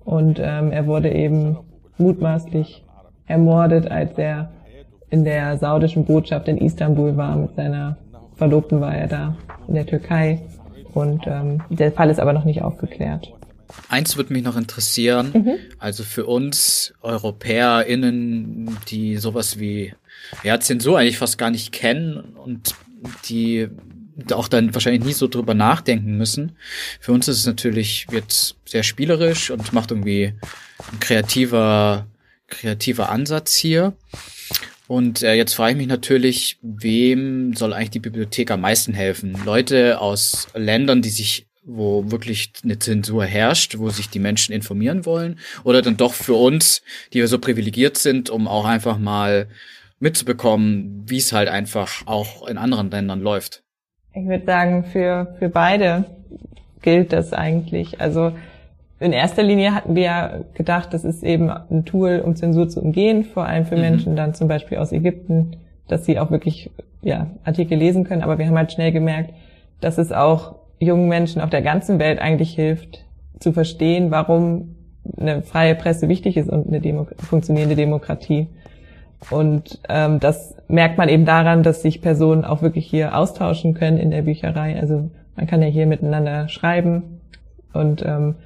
Und ähm, er wurde eben mutmaßlich ermordet, als er in der saudischen Botschaft in Istanbul war mit seiner Verlobten war er da in der Türkei. Und ähm, der Fall ist aber noch nicht aufgeklärt. Eins würde mich noch interessieren, Mhm. also für uns EuropäerInnen, die sowas wie ja, Zensur eigentlich fast gar nicht kennen und die auch dann wahrscheinlich nie so drüber nachdenken müssen. Für uns ist es natürlich, wird sehr spielerisch und macht irgendwie ein kreativer, kreativer Ansatz hier. Und äh, jetzt frage ich mich natürlich, wem soll eigentlich die Bibliothek am meisten helfen? Leute aus Ländern, die sich, wo wirklich eine Zensur herrscht, wo sich die Menschen informieren wollen, oder dann doch für uns, die wir so privilegiert sind, um auch einfach mal mitzubekommen, wie es halt einfach auch in anderen Ländern läuft. Ich würde sagen, für, für beide gilt das eigentlich. Also in erster Linie hatten wir gedacht, das ist eben ein Tool, um Zensur zu umgehen, vor allem für Mhm. Menschen dann zum Beispiel aus Ägypten, dass sie auch wirklich ja, Artikel lesen können. Aber wir haben halt schnell gemerkt, dass es auch jungen Menschen auf der ganzen Welt eigentlich hilft, zu verstehen, warum eine freie Presse wichtig ist und eine Demo funktionierende Demokratie. Und ähm, das merkt man eben daran, dass sich Personen auch wirklich hier austauschen können in der Bücherei. Also man kann ja hier miteinander schreiben und ähm,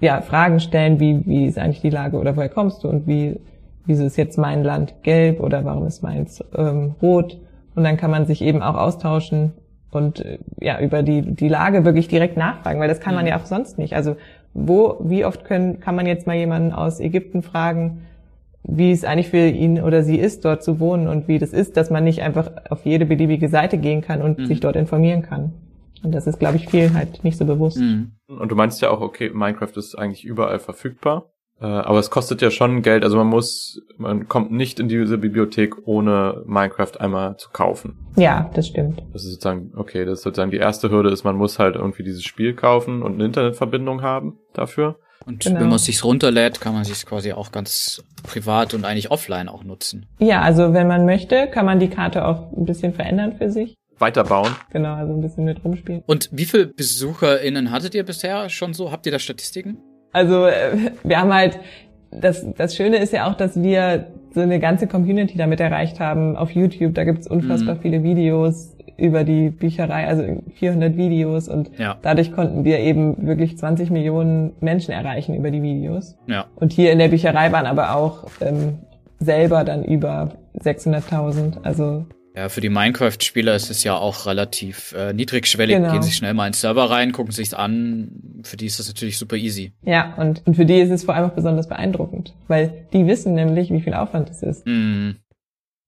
ja Fragen stellen, wie wie ist eigentlich die Lage oder woher kommst du und wie wieso ist jetzt mein Land gelb oder warum ist meins ähm, rot? Und dann kann man sich eben auch austauschen und äh, ja über die die Lage wirklich direkt nachfragen, weil das kann man ja auch sonst nicht. Also wo wie oft können kann man jetzt mal jemanden aus Ägypten fragen? wie es eigentlich für ihn oder sie ist, dort zu wohnen und wie das ist, dass man nicht einfach auf jede beliebige Seite gehen kann und Mhm. sich dort informieren kann. Und das ist, glaube ich, vielen halt nicht so bewusst. Mhm. Und du meinst ja auch, okay, Minecraft ist eigentlich überall verfügbar. Äh, aber es kostet ja schon Geld. Also man muss, man kommt nicht in diese Bibliothek, ohne Minecraft einmal zu kaufen. Ja, das stimmt. Das ist sozusagen, okay, das ist sozusagen die erste Hürde ist, man muss halt irgendwie dieses Spiel kaufen und eine Internetverbindung haben dafür. Und Genau. wenn man es sich runterlädt, kann man sich quasi auch ganz privat und eigentlich offline auch nutzen. Ja, also wenn man möchte, kann man die Karte auch ein bisschen verändern für sich. Weiterbauen. Genau, also ein bisschen mit rumspielen. Und wie viele BesucherInnen hattet ihr bisher schon so? Habt ihr da Statistiken? Also äh, wir haben halt, das, das Schöne ist ja auch, dass wir so eine ganze Community damit erreicht haben auf YouTube. Da gibt's unfassbar Mhm. viele Videos über die Bücherei, also 400 Videos und Ja. dadurch konnten wir eben wirklich 20 Millionen Menschen erreichen über die Videos. Ja. Und hier in der Bücherei waren aber auch ähm, selber dann über 600.000. Also Ja, für die Minecraft-Spieler ist es ja auch relativ äh, niedrigschwellig. Genau. Gehen sich schnell mal in den Server rein, gucken sich's an. Für die ist das natürlich super easy. ja, und, und für die ist es vor allem auch besonders beeindruckend, weil die wissen nämlich, wie viel Aufwand es ist. Mm,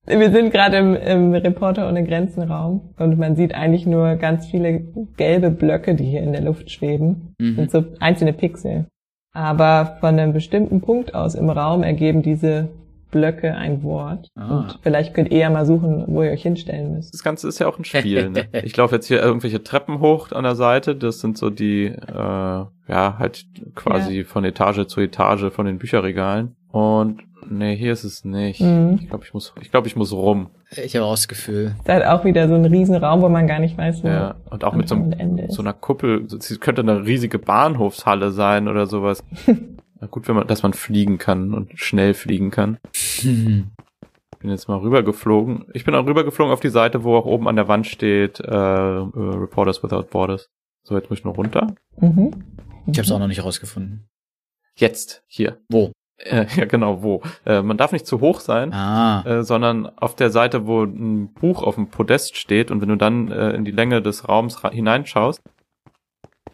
Wir sind gerade im, im Reporter ohne Grenzen Raum und man sieht eigentlich nur ganz viele gelbe Blöcke, die hier in der Luft schweben. Mhm. sind so einzelne Pixel. Aber von einem bestimmten Punkt aus im Raum ergeben diese Blöcke ein Wort. Ah. Und vielleicht könnt ihr ja mal suchen, wo ihr euch hinstellen müsst. Das Ganze ist ja auch ein Spiel. Ne? [laughs] Ich laufe jetzt hier irgendwelche Treppen hoch an der Seite. Das sind so die, äh, ja, halt quasi von Etage zu Etage von den Bücherregalen. Und nee, hier ist es nicht. Mhm. Ich glaube, ich muss, ich glaube, ich muss rum. ich habe auch das Gefühl. Ist halt auch wieder so ein Riesenraum, wo man gar nicht weiß, wo Ja, und auch mit so, einem, so einer Kuppel. Es könnte eine riesige Bahnhofshalle sein oder sowas. [laughs] Na gut, wenn man, dass man fliegen kann und schnell fliegen kann. Hm. [laughs] Bin jetzt mal rübergeflogen. Ich bin auch rübergeflogen auf die Seite, wo auch oben an der Wand steht äh, äh, Reporters Without Borders. So, jetzt muss ich nur runter. Mhm. Ich habe es auch noch nicht rausgefunden. Jetzt, hier. Wo? Äh, [laughs] ja, genau, wo. Äh, man darf nicht zu hoch sein, Ah. äh, sondern auf der Seite, wo ein Buch auf dem Podest steht und wenn du dann äh, in die Länge des Raums ra- hineinschaust,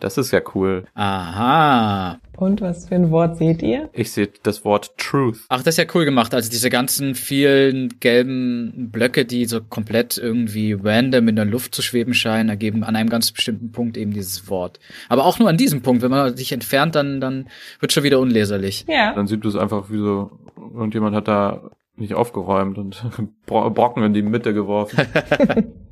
das ist ja cool. Aha. Und was für ein Wort seht ihr? Ich sehe das Wort Truth. Ach, das ist ja cool gemacht. Also diese ganzen vielen gelben Blöcke, die so komplett irgendwie random in der Luft zu schweben scheinen, ergeben an einem ganz bestimmten Punkt eben dieses Wort. Aber auch nur an diesem Punkt. Wenn man sich entfernt, dann, dann wird schon wieder unleserlich. Ja. Dann sieht du es einfach wie so, irgendjemand hat da nicht aufgeräumt und [laughs] Bro- Brocken in die Mitte geworfen. [laughs]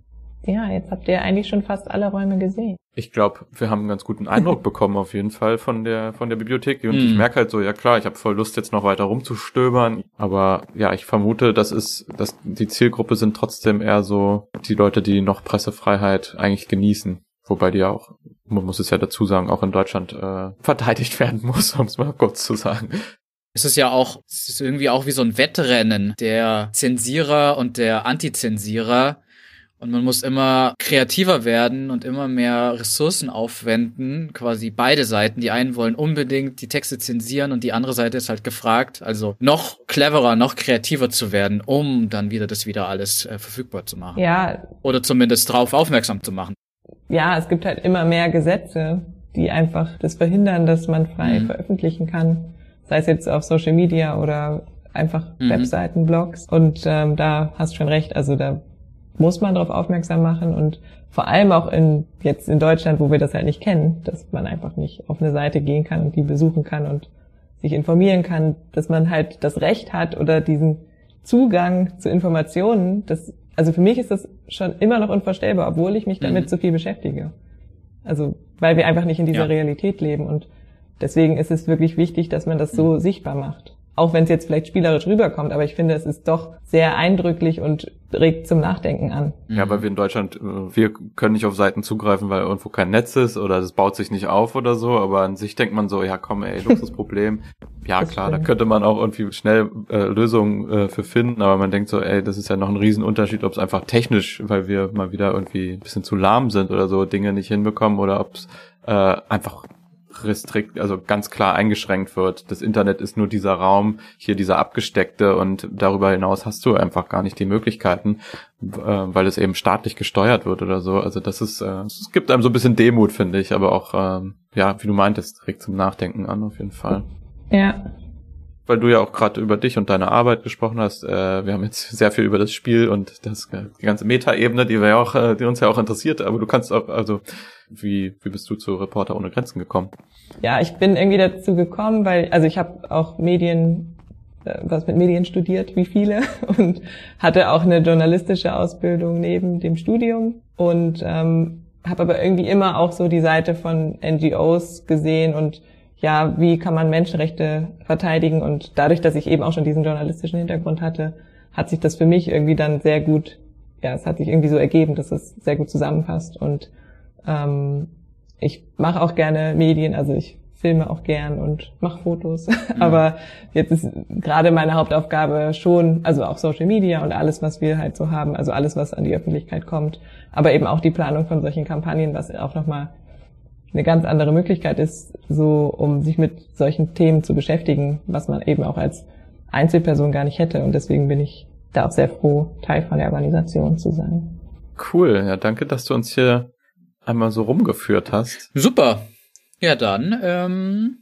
Ja, jetzt habt ihr eigentlich schon fast alle Räume gesehen. Ich glaube, wir haben einen ganz guten Eindruck [laughs] bekommen auf jeden Fall von der von der Bibliothek und ich Mhm. merke halt so, ja klar, ich habe voll Lust jetzt noch weiter rumzustöbern, aber ja, ich vermute, das ist dass die Zielgruppe sind trotzdem eher so die Leute, die noch Pressefreiheit eigentlich genießen, wobei die ja auch man muss es ja dazu sagen, auch in Deutschland äh, verteidigt werden muss, um es mal kurz zu sagen. Es ist ja auch, es ist irgendwie auch wie so ein Wettrennen der Zensierer und der Antizensierer. Und man muss immer kreativer werden und immer mehr Ressourcen aufwenden, quasi beide Seiten. Die einen wollen unbedingt die Texte zensieren und die andere Seite ist halt gefragt, also noch cleverer, noch kreativer zu werden, um dann wieder das wieder alles äh, verfügbar zu machen. Ja, Oder zumindest darauf aufmerksam zu machen. ja, es gibt halt immer mehr Gesetze, die einfach das verhindern, dass man frei Mhm. veröffentlichen kann. Sei es jetzt auf Social Media oder einfach Mhm. Webseiten, Blogs. Und ähm, da hast schon recht, also da muss man darauf aufmerksam machen und vor allem auch in jetzt in Deutschland, wo wir das halt nicht kennen, dass man einfach nicht auf eine Seite gehen kann und die besuchen kann und sich informieren kann, dass man halt das Recht hat oder diesen Zugang zu Informationen, das also für mich ist das schon immer noch unvorstellbar, obwohl ich mich damit Mhm. so viel beschäftige. Also, weil wir einfach nicht in dieser Ja. Realität leben und deswegen ist es wirklich wichtig, dass man das Mhm. so sichtbar macht. Auch wenn es jetzt vielleicht spielerisch rüberkommt, aber ich finde, es ist doch sehr eindrücklich und regt zum Nachdenken an. Ja, weil wir in Deutschland, äh, wir können nicht auf Seiten zugreifen, weil irgendwo kein Netz ist oder es baut sich nicht auf oder so, aber an sich denkt man so, ja komm ey, Luxusproblem. [laughs] ja Das klar, da stimmt. könnte man auch irgendwie schnell äh, Lösungen äh, für finden, aber man denkt so, ey, das ist ja noch ein Riesenunterschied, ob es einfach technisch, weil wir mal wieder irgendwie ein bisschen zu lahm sind oder so, Dinge nicht hinbekommen oder ob es äh, einfach restrikt, also ganz klar eingeschränkt wird. Das Internet ist nur dieser Raum, hier dieser abgesteckte und darüber hinaus hast du einfach gar nicht die Möglichkeiten, äh, weil es eben staatlich gesteuert wird oder so. Also das ist, äh, es gibt einem so ein bisschen Demut, finde ich, aber auch, ähm, ja, wie du meintest, regt zum Nachdenken an auf jeden Fall. Ja, Weil du ja auch gerade über dich und deine Arbeit gesprochen hast. Äh, wir haben jetzt sehr viel über das Spiel und das, äh, die ganze Metaebene, die wir ja auch, äh, die uns ja auch interessiert. Aber du kannst auch, also wie, wie bist du zu Reporter ohne Grenzen gekommen? ja, ich bin irgendwie dazu gekommen, weil, also ich habe auch Medien, äh, was mit Medien studiert, wie viele, [laughs] und hatte auch eine journalistische Ausbildung neben dem Studium und ähm, habe aber irgendwie immer auch so die Seite von NGOs gesehen und ja, wie kann man Menschenrechte verteidigen? Und dadurch, dass ich eben auch schon diesen journalistischen Hintergrund hatte, hat sich das für mich irgendwie dann sehr gut, ja, es hat sich irgendwie so ergeben, dass es sehr gut zusammenpasst. Und ähm, ich mache auch gerne Medien, also ich filme auch gern und mache Fotos. [laughs] Aber jetzt ist gerade meine Hauptaufgabe schon, also auch Social Media und alles, was wir halt so haben, also alles, was an die Öffentlichkeit kommt, aber eben auch die Planung von solchen Kampagnen, was auch nochmal eine ganz andere Möglichkeit ist, so um sich mit solchen Themen zu beschäftigen, was man eben auch als Einzelperson gar nicht hätte. Und deswegen bin ich da auch sehr froh, Teil von der Organisation zu sein. Cool, ja, danke, dass du uns hier einmal so rumgeführt hast. Super. Ja, dann ähm,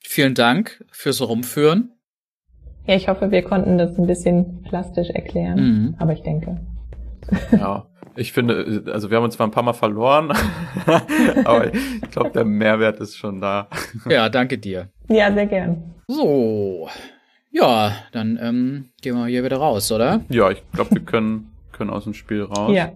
vielen Dank fürs Rumführen. Ja, ich hoffe, wir konnten das ein bisschen plastisch erklären, Mhm. aber ich denke. Ja, ich finde, also wir haben uns zwar ein paar Mal verloren, [laughs] aber ich glaube, der Mehrwert ist schon da. Ja, danke dir. Ja, sehr gern. So. Ja, dann ähm, gehen wir hier wieder raus, oder? Ja, ich glaube, wir können, können aus dem Spiel raus. Ja.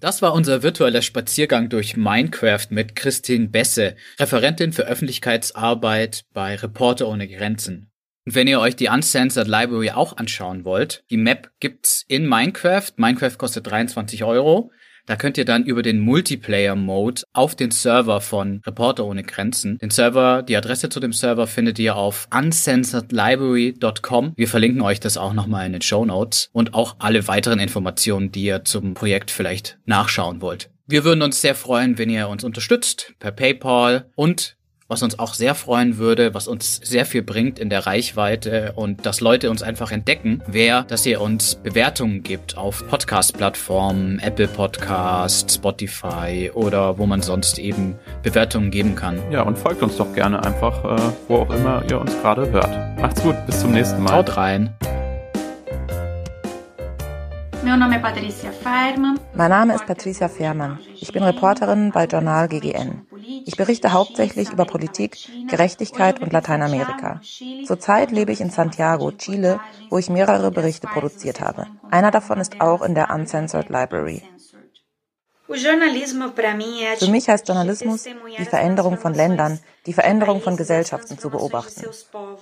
Das war unser virtueller Spaziergang durch Minecraft mit Christine Besse, Referentin für Öffentlichkeitsarbeit bei Reporter ohne Grenzen. Und wenn ihr euch die Uncensored Library auch anschauen wollt, die Map gibt's in Minecraft. Minecraft kostet 23 Euro. Da könnt ihr dann über den Multiplayer-Mode auf den Server von Reporter ohne Grenzen. Den Server, die Adresse zu dem Server findet ihr auf uncensoredlibrary.com. Wir verlinken euch das auch nochmal in den Show Notes und auch alle weiteren Informationen, die ihr zum Projekt vielleicht nachschauen wollt. Wir würden uns sehr freuen, wenn ihr uns unterstützt per PayPal und was uns auch sehr freuen würde, was uns sehr viel bringt in der Reichweite und dass Leute uns einfach entdecken, wäre, dass ihr uns Bewertungen gibt auf Podcast-Plattformen, Apple Podcast, Spotify oder wo man sonst eben Bewertungen geben kann. Ja, und folgt uns doch gerne einfach, äh, wo auch immer ihr uns gerade hört. Macht's gut, bis zum nächsten Mal. Haut rein. Mein Name ist Patricia Fehrmann. Ich bin Reporterin bei Journal GGN. Ich berichte hauptsächlich über Politik, Gerechtigkeit und Lateinamerika. Zurzeit lebe ich in Santiago, Chile, wo ich mehrere Berichte produziert habe. Einer davon ist auch in der Uncensored Library. Für mich heißt Journalismus, die Veränderung von Ländern, die Veränderung von Gesellschaften zu beobachten.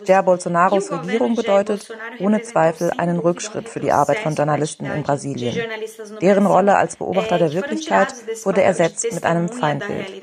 Jair Bolsonaros Regierung bedeutet ohne Zweifel einen Rückschritt für die Arbeit von Journalisten in Brasilien. Deren Rolle als Beobachter der Wirklichkeit wurde ersetzt mit einem Feindbild.